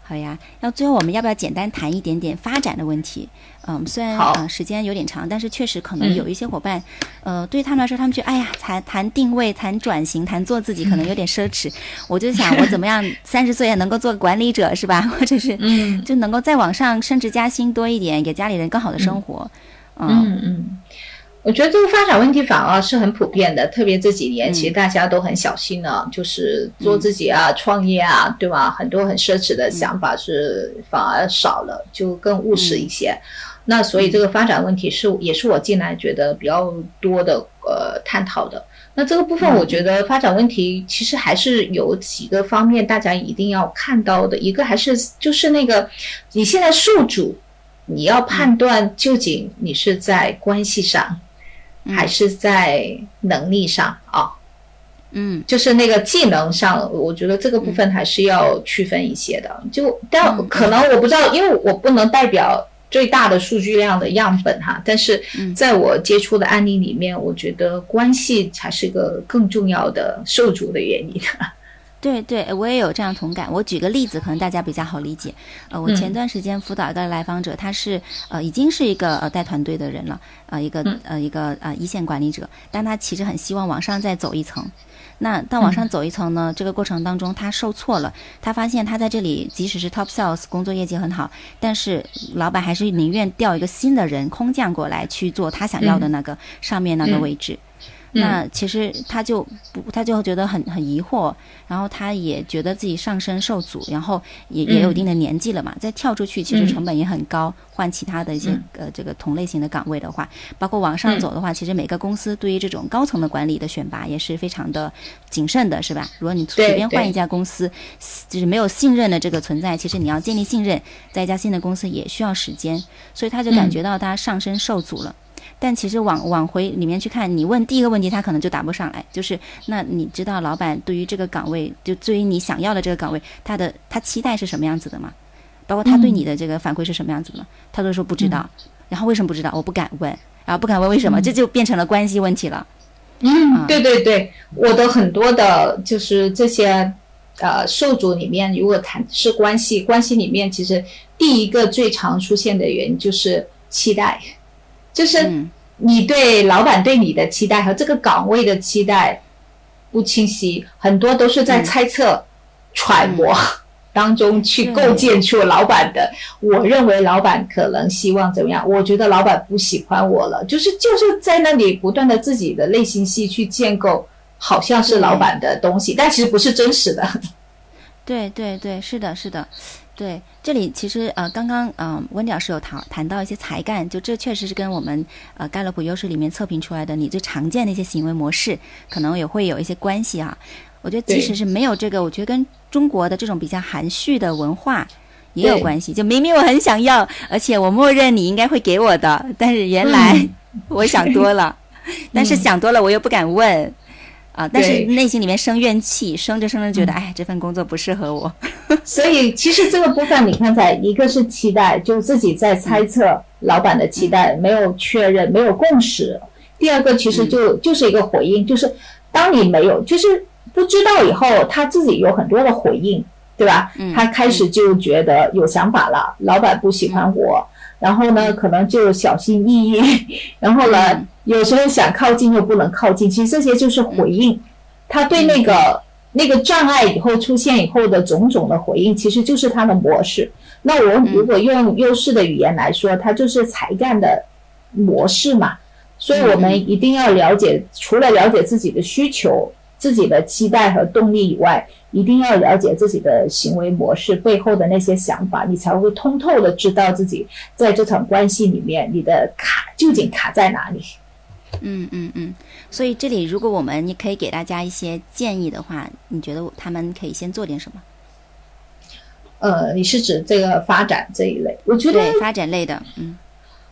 好呀。那最后我们要不要简单谈一点点发展的问题？嗯，虽然啊时间有点长，但是确实可能有一些伙伴，呃，对他们来说，他们觉得哎呀，谈谈定位、谈转型、谈做自己，可能有点奢侈。我就想，我怎么样 三十岁也能够做管理者，是吧？或者是嗯，就能够再往上升职加薪多一点，给家里人更好的生活。嗯嗯。我觉得这个发展问题反而是很普遍的，特别这几年，其实大家都很小心呢，就是做自己啊、创业啊，对吧？很多很奢侈的想法是反而少了，就更务实一些。那所以这个发展问题是也是我近来觉得比较多的呃探讨的。那这个部分，我觉得发展问题其实还是有几个方面大家一定要看到的，一个还是就是那个你现在宿主，你要判断究竟你是在关系上。还是在能力上啊，嗯，就是那个技能上，我觉得这个部分还是要区分一些的。就但可能我不知道，因为我不能代表最大的数据量的样本哈。但是在我接触的案例里面，我觉得关系才是个更重要的受阻的原因。对对，我也有这样同感。我举个例子，可能大家比较好理解。呃，我前段时间辅导一个来访者，他是呃已经是一个呃带团队的人了，呃一个呃一个呃一线管理者，但他其实很希望往上再走一层。那但往上走一层呢，这个过程当中他受挫了，他发现他在这里即使是 top sales 工作业绩很好，但是老板还是宁愿调一个新的人空降过来去做他想要的那个上面那个位置。那其实他就不，他就觉得很很疑惑，然后他也觉得自己上升受阻，然后也也有一定的年纪了嘛，再跳出去其实成本也很高，换其他的一些呃这个同类型的岗位的话，包括往上走的话，其实每个公司对于这种高层的管理的选拔也是非常的谨慎的，是吧？如果你随便换一家公司，就是没有信任的这个存在，其实你要建立信任，在一家新的公司也需要时间，所以他就感觉到他上升受阻了。但其实往往回里面去看，你问第一个问题，他可能就答不上来。就是那你知道老板对于这个岗位，就对于你想要的这个岗位，他的他期待是什么样子的吗？包括他对你的这个反馈是什么样子的吗？他都说不知道。然后为什么不知道？我不敢问。然后不敢问为什么？这就变成了关系问题了。嗯，对对对，我的很多的就是这些呃受阻里面，如果谈是关系，关系里面其实第一个最常出现的原因就是期待。就是你对老板对你的期待和这个岗位的期待不清晰，很多都是在猜测、揣摩当中去构建出老板的。我认为老板可能希望怎么样？我觉得老板不喜欢我了，就是就是在那里不断的自己的内心戏去建构，好像是老板的东西，但其实不是真实的。对对对，是的，是的。对，这里其实呃，刚刚嗯，温老师有谈谈到一些才干，就这确实是跟我们呃盖洛普优势里面测评出来的你最常见的一些行为模式，可能也会有一些关系啊。我觉得即使是没有这个，我觉得跟中国的这种比较含蓄的文化也有关系。就明明我很想要，而且我默认你应该会给我的，但是原来 我想多了，但是想多了我又不敢问。啊！但是内心里面生怨气，生着生着觉得，哎，这份工作不适合我。所以其实这个部分，你看，在一个是期待，就自己在猜测老板的期待，没有确认，没有共识。第二个其实就就是一个回应，就是当你没有，就是不知道以后，他自己有很多的回应，对吧？他开始就觉得有想法了，老板不喜欢我。然后呢，可能就小心翼翼，然后呢，有时候想靠近又不能靠近。其实这些就是回应，他对那个那个障碍以后出现以后的种种的回应，其实就是他的模式。那我如果用优势的语言来说，它就是才干的模式嘛。所以我们一定要了解，除了了解自己的需求、自己的期待和动力以外。一定要了解自己的行为模式背后的那些想法，你才会通透的知道自己在这场关系里面你的卡究竟卡在哪里。嗯嗯嗯。所以这里如果我们你可以给大家一些建议的话，你觉得他们可以先做点什么？呃，你是指这个发展这一类？我觉得发展类的，嗯，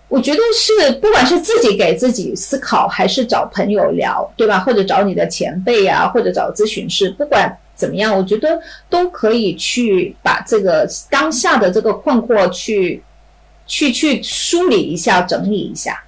我觉得是不管是自己给自己思考，还是找朋友聊，对吧？或者找你的前辈啊，或者找咨询师，不管。怎么样？我觉得都可以去把这个当下的这个困惑去去去梳理一下、整理一下，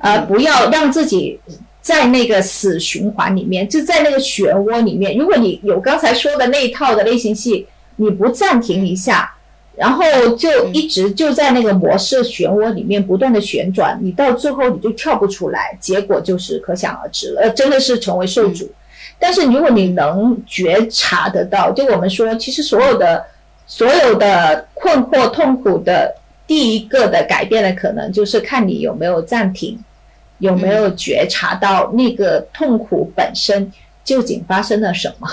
呃，不要让自己在那个死循环里面，就在那个漩涡里面。如果你有刚才说的那一套的类型戏，你不暂停一下，然后就一直就在那个模式漩涡里面不断的旋转，你到最后你就跳不出来，结果就是可想而知了，呃真的是成为受阻。但是如果你能觉察得到，就我们说，其实所有的所有的困惑、痛苦的第一个的改变的可能，就是看你有没有暂停，有没有觉察到那个痛苦本身究竟发生了什么。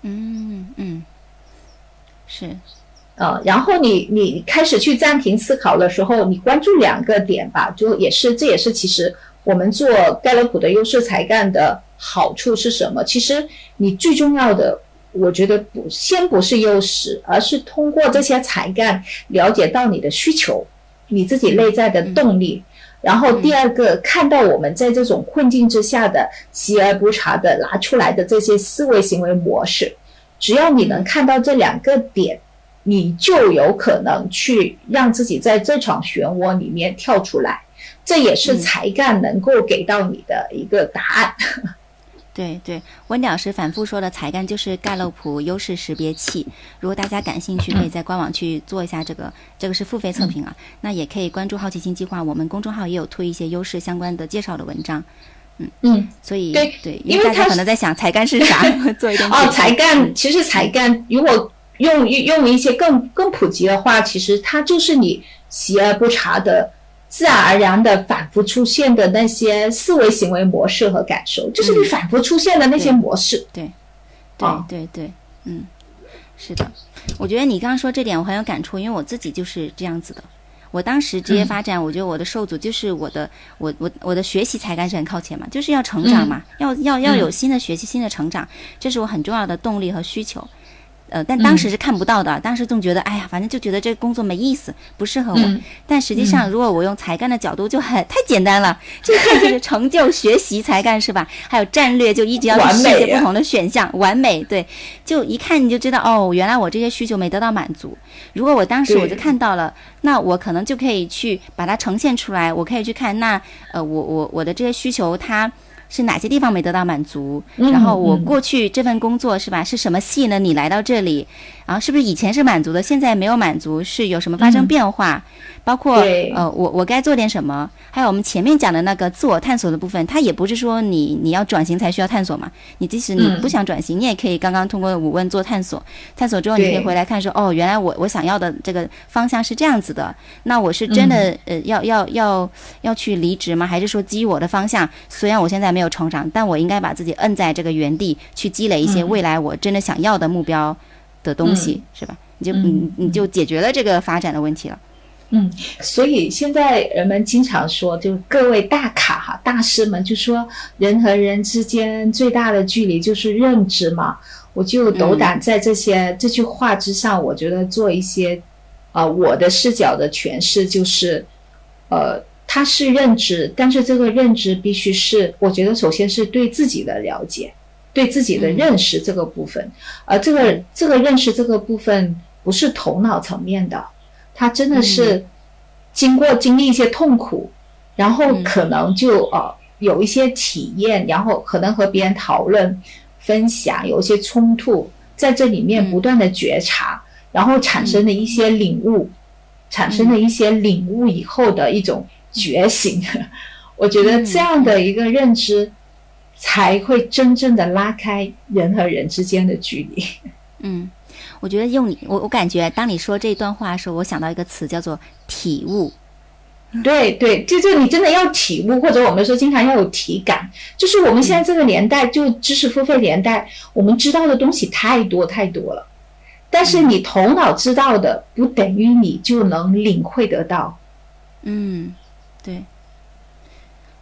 嗯嗯，是，呃，然后你你开始去暂停思考的时候，你关注两个点吧，就也是这也是其实我们做盖洛普的优势才干的。好处是什么？其实你最重要的，我觉得不先不是优势，而是通过这些才干了解到你的需求，你自己内在的动力，然后第二个，看到我们在这种困境之下的习而不察的拿出来的这些思维行为模式，只要你能看到这两个点，你就有可能去让自己在这场漩涡里面跳出来。这也是才干能够给到你的一个答案。对对，温老师反复说的才干就是盖洛普优势识别器。如果大家感兴趣，可以在官网去做一下这个，这个是付费测评啊。那也可以关注好奇心计划，我们公众号也有推一些优势相关的介绍的文章。嗯嗯，所以对对，因为大家可能在想才干是啥，做一点哦，才干其实才干，如果用用一些更更普及的话，其实它就是你习而不察的。自然而然的反复出现的那些思维行为模式和感受，就是你反复出现的那些模式。对，对对对，嗯，是的。我觉得你刚刚说这点我很有感触，因为我自己就是这样子的。我当时职业发展，我觉得我的受阻就是我的，我我我的学习才干是很靠前嘛，就是要成长嘛，要要要有新的学习、新的成长，这是我很重要的动力和需求。呃，但当时是看不到的，当时总觉得，哎呀，反正就觉得这个工作没意思，不适合我。但实际上，如果我用才干的角度，就很太简单了，就看就是成就、学习、才干是吧？还有战略，就一直要去世界不同的选项，完美。对，就一看你就知道，哦，原来我这些需求没得到满足。如果我当时我就看到了，那我可能就可以去把它呈现出来，我可以去看，那呃，我我我的这些需求它。是哪些地方没得到满足？然后我过去这份工作是吧？是什么吸引了你来到这里？然后是不是以前是满足的，现在没有满足？是有什么发生变化？包括呃，我我该做点什么？还有我们前面讲的那个自我探索的部分，它也不是说你你要转型才需要探索嘛。你即使你不想转型，你也可以刚刚通过五问做探索。探索之后，你可以回来看说，哦，原来我我想要的这个方向是这样子的。那我是真的呃要要要要去离职吗？还是说基于我的方向，虽然我现在没有成长，但我应该把自己摁在这个原地，去积累一些未来我真的想要的目标的东西，是吧？你就你你就解决了这个发展的问题了。嗯，所以现在人们经常说，就各位大咖哈大师们就说，人和人之间最大的距离就是认知嘛。我就斗胆在这些这句话之上，我觉得做一些，啊，我的视角的诠释就是，呃，它是认知，但是这个认知必须是，我觉得首先是对自己的了解，对自己的认识这个部分，而这个这个认识这个部分不是头脑层面的。他真的是经过经历一些痛苦，然后可能就呃有一些体验，然后可能和别人讨论、分享，有一些冲突，在这里面不断的觉察，然后产生的一些领悟，产生的一些领悟以后的一种觉醒。我觉得这样的一个认知，才会真正的拉开人和人之间的距离。嗯。我觉得用你，我我感觉，当你说这段话的时候，我想到一个词叫做体悟。对对，就就你真的要体悟，或者我们说经常要有体感。就是我们现在这个年代，就知识付费年代，我们知道的东西太多太多了。但是你头脑知道的，不等于你就能领会得到。嗯，对。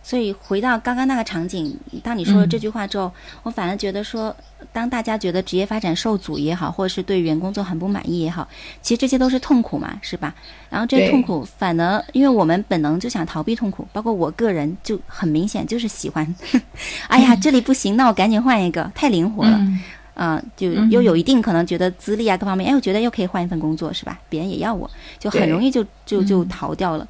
所以回到刚刚那个场景，当你说了这句话之后，我反而觉得说，当大家觉得职业发展受阻也好，或者是对原工作很不满意也好，其实这些都是痛苦嘛，是吧？然后这些痛苦反而，因为我们本能就想逃避痛苦，包括我个人就很明显就是喜欢，哎呀，这里不行，那我赶紧换一个，太灵活了，啊，就又有一定可能觉得资历啊各方面，哎，我觉得又可以换一份工作，是吧？别人也要我，就很容易就就就逃掉了。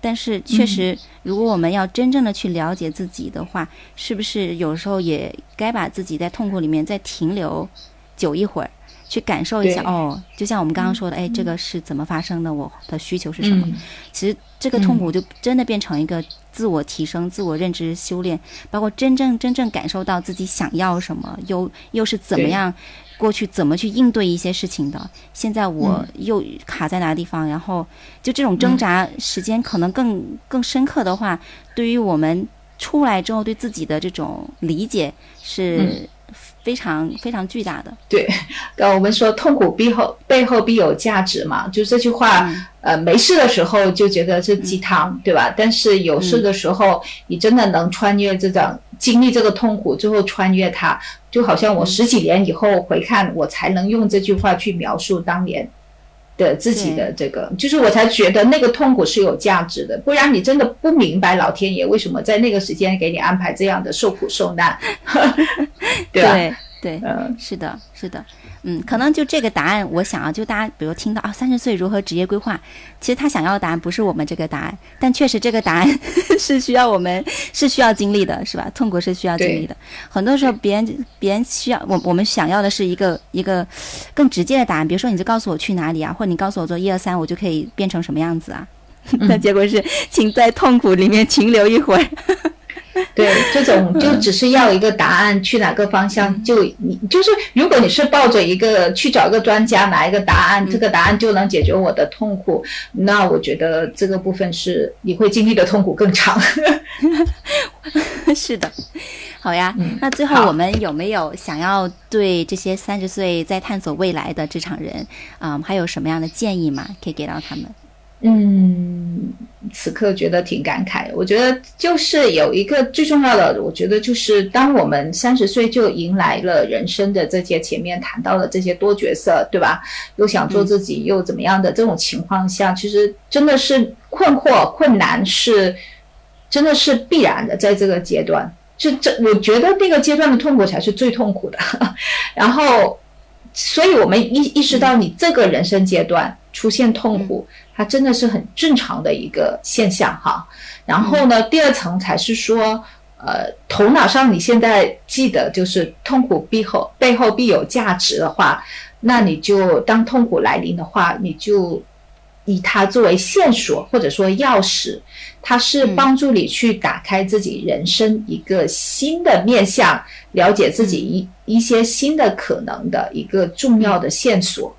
但是确实，如果我们要真正的去了解自己的话，是不是有时候也该把自己在痛苦里面再停留久一会儿，去感受一下哦？就像我们刚刚说的，哎，这个是怎么发生的？我的需求是什么？其实这个痛苦就真的变成一个自我提升、自我认知修炼，包括真正真正感受到自己想要什么，又又是怎么样。过去怎么去应对一些事情的？现在我又卡在哪个地方？然后就这种挣扎时间可能更更深刻的话，对于我们出来之后对自己的这种理解是。非常非常巨大的，对，呃，我们说痛苦背后背后必有价值嘛，就这句话，呃，没事的时候就觉得是鸡汤，对吧？但是有事的时候，你真的能穿越这种经历这个痛苦，最后穿越它，就好像我十几年以后回看，我才能用这句话去描述当年的自己的这个，就是我才觉得那个痛苦是有价值的，不然你真的不明白老天爷为什么在那个时间给你安排这样的受苦受难，对吧？对，嗯，是的，是的。嗯，可能就这个答案，我想啊，就大家比如听到啊，三十岁如何职业规划，其实他想要的答案不是我们这个答案，但确实这个答案 是需要我们是需要经历的，是吧？痛苦是需要经历的。很多时候，别人别人需要我，我们想要的是一个一个更直接的答案，比如说你就告诉我去哪里啊，或者你告诉我做一二三，我就可以变成什么样子啊？那结果是，请在痛苦里面停留一会儿。对，这种就只是要一个答案，去哪个方向就你就是，如果你是抱着一个去找一个专家拿一个答案，这个答案就能解决我的痛苦，那我觉得这个部分是你会经历的痛苦更长。是的，好呀。那最后我们有没有想要对这些三十岁在探索未来的职场人，嗯，还有什么样的建议吗？可以给到他们？嗯，此刻觉得挺感慨。我觉得就是有一个最重要的，我觉得就是当我们三十岁就迎来了人生的这些前面谈到的这些多角色，对吧？又想做自己，又怎么样的这种情况下，其实真的是困惑、困难是真的是必然的。在这个阶段，就这，我觉得那个阶段的痛苦才是最痛苦的。然后，所以我们意意识到，你这个人生阶段出现痛苦。它真的是很正常的一个现象哈，然后呢，第二层才是说，呃，头脑上你现在记得就是痛苦背后背后必有价值的话，那你就当痛苦来临的话，你就以它作为线索或者说钥匙，它是帮助你去打开自己人生一个新的面向，了解自己一一些新的可能的一个重要的线索。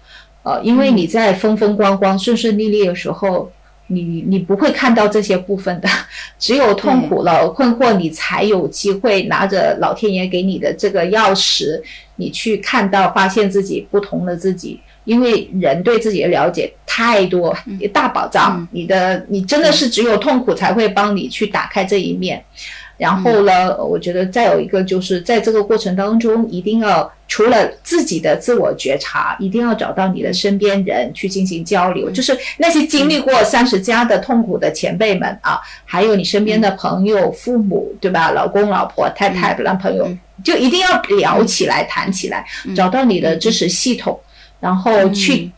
呃，因为你在风风光光、顺顺利利的时候，你你不会看到这些部分的，只有痛苦了、困惑，你才有机会拿着老天爷给你的这个钥匙，你去看到、发现自己不同的自己。因为人对自己的了解太多，大宝藏，你的你真的是只有痛苦才会帮你去打开这一面。然后呢，我觉得再有一个就是在这个过程当中，一定要除了自己的自我觉察，一定要找到你的身边人去进行交流，就是那些经历过三十加的痛苦的前辈们啊，还有你身边的朋友、父母，对吧？老公、老婆、太太、男朋友，就一定要聊起来、谈起来，找到你的支持系统，然后去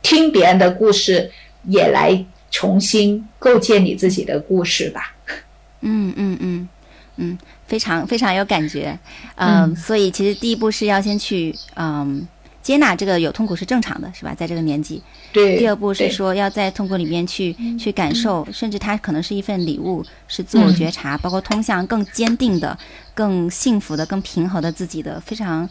听别人的故事，也来重新构建你自己的故事吧。嗯嗯嗯。嗯，非常非常有感觉，嗯，所以其实第一步是要先去嗯接纳这个有痛苦是正常的，是吧？在这个年纪，对。第二步是说要在痛苦里面去去感受，甚至它可能是一份礼物，是自我觉察，包括通向更坚定的、更幸福的、更平和的自己的非常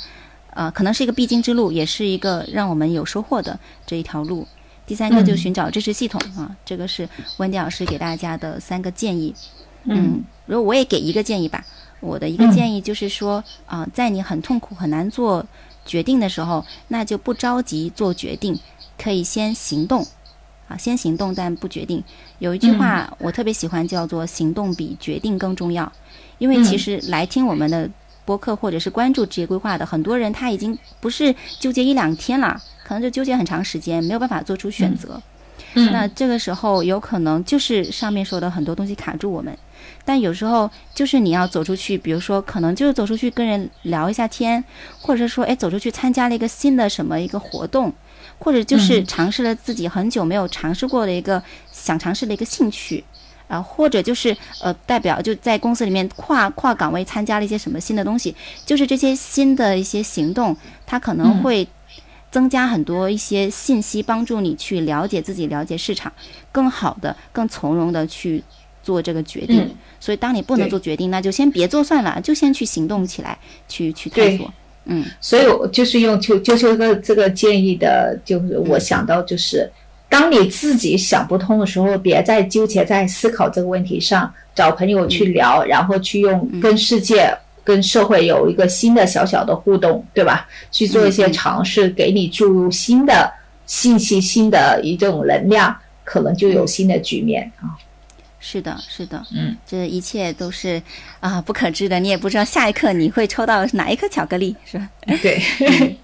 呃，可能是一个必经之路，也是一个让我们有收获的这一条路。第三个就寻找支持系统啊，这个是温迪老师给大家的三个建议。嗯，如果我也给一个建议吧，我的一个建议就是说，啊，在你很痛苦、很难做决定的时候，那就不着急做决定，可以先行动，啊，先行动但不决定。有一句话我特别喜欢，叫做“行动比决定更重要”，因为其实来听我们的播客或者是关注职业规划的很多人，他已经不是纠结一两天了，可能就纠结很长时间，没有办法做出选择。那这个时候有可能就是上面说的很多东西卡住我们。但有时候就是你要走出去，比如说可能就是走出去跟人聊一下天，或者是说哎走出去参加了一个新的什么一个活动，或者就是尝试了自己很久没有尝试过的一个想尝试的一个兴趣，啊，或者就是呃代表就在公司里面跨跨岗位参加了一些什么新的东西，就是这些新的一些行动，它可能会增加很多一些信息，帮助你去了解自己、了解市场，更好的、更从容的去。做这个决定，所以当你不能做决定，那就先别做算了，就先去行动起来，去去探索。嗯，所以我就是用就就这个这个建议的，就是我想到就是，当你自己想不通的时候，别再纠结在思考这个问题上，找朋友去聊，然后去用跟世界、跟社会有一个新的小小的互动，对吧？去做一些尝试，给你注入新的信息、新的一种能量，可能就有新的局面啊。是的，是的，嗯，这一切都是啊不可知的，你也不知道下一刻你会抽到哪一颗巧克力，是吧？对。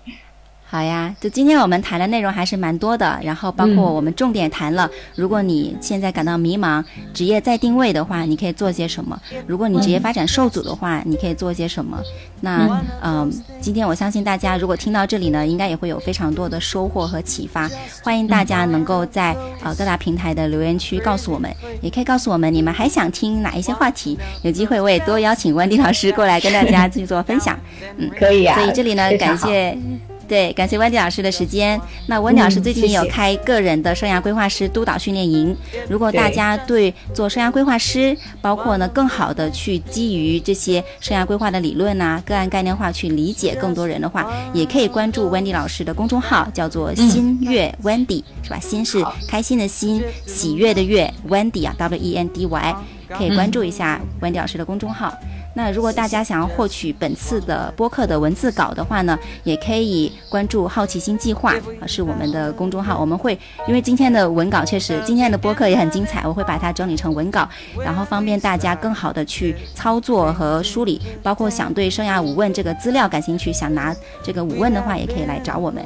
好呀，就今天我们谈的内容还是蛮多的，然后包括我们重点谈了，如果你现在感到迷茫，职业再定位的话，你可以做些什么？如果你职业发展受阻的话，你可以做些什么？那嗯，今天我相信大家如果听到这里呢，应该也会有非常多的收获和启发。欢迎大家能够在呃各大平台的留言区告诉我们，也可以告诉我们你们还想听哪一些话题，有机会我也多邀请温迪老师过来跟大家去做分享。嗯，可以啊。所以这里呢，感谢。对，感谢 Wendy 老师的时间。那 Wendy 老师最近有开个人的生涯规划师督导训练营，如果大家对做生涯规划师，包括呢更好的去基于这些生涯规划的理论呐、个案概念化去理解更多人的话，也可以关注 Wendy 老师的公众号，叫做新月 Wendy，是吧？心是开心的心，喜悦的悦，Wendy 啊，W E N D Y，可以关注一下 Wendy 老师的公众号。那如果大家想要获取本次的播客的文字稿的话呢，也可以关注好奇心计划啊，是我们的公众号。我们会因为今天的文稿确实，今天的播客也很精彩，我会把它整理成文稿，然后方便大家更好的去操作和梳理。包括想对生涯五问这个资料感兴趣，想拿这个五问的话，也可以来找我们。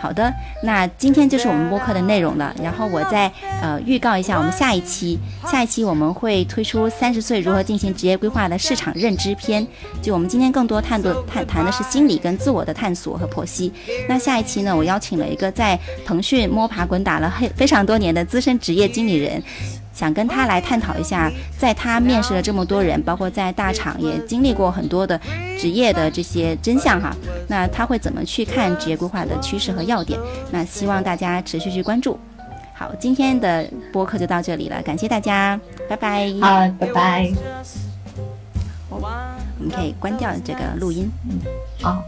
好的，那今天就是我们播客的内容了。然后我再呃预告一下，我们下一期，下一期我们会推出三十岁如何进行职业规划的市场认知篇。就我们今天更多探多探谈的是心理跟自我的探索和剖析。那下一期呢，我邀请了一个在腾讯摸爬滚打了非非常多年的资深职业经理人。想跟他来探讨一下，在他面试了这么多人，包括在大厂也经历过很多的职业的这些真相哈，那他会怎么去看职业规划的趋势和要点？那希望大家持续去关注。好，今天的播客就到这里了，感谢大家，拜拜。好，拜拜。我们可以关掉这个录音。嗯，好。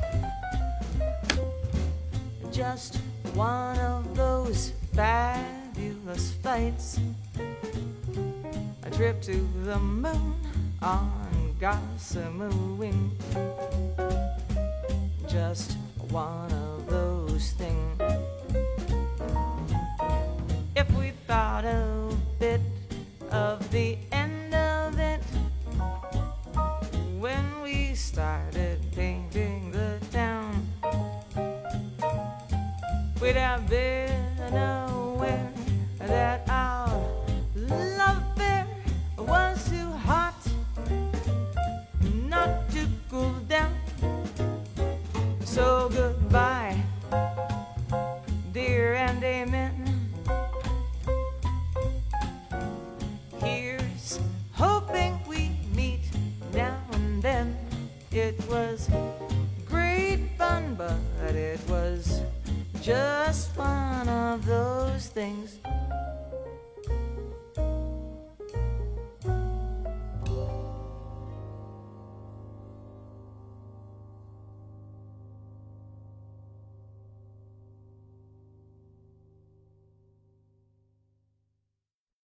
A trip to the moon on gossamer wing. Just one of those things. If we thought a bit of the end of it when we started painting the town, we'd have been just one of those things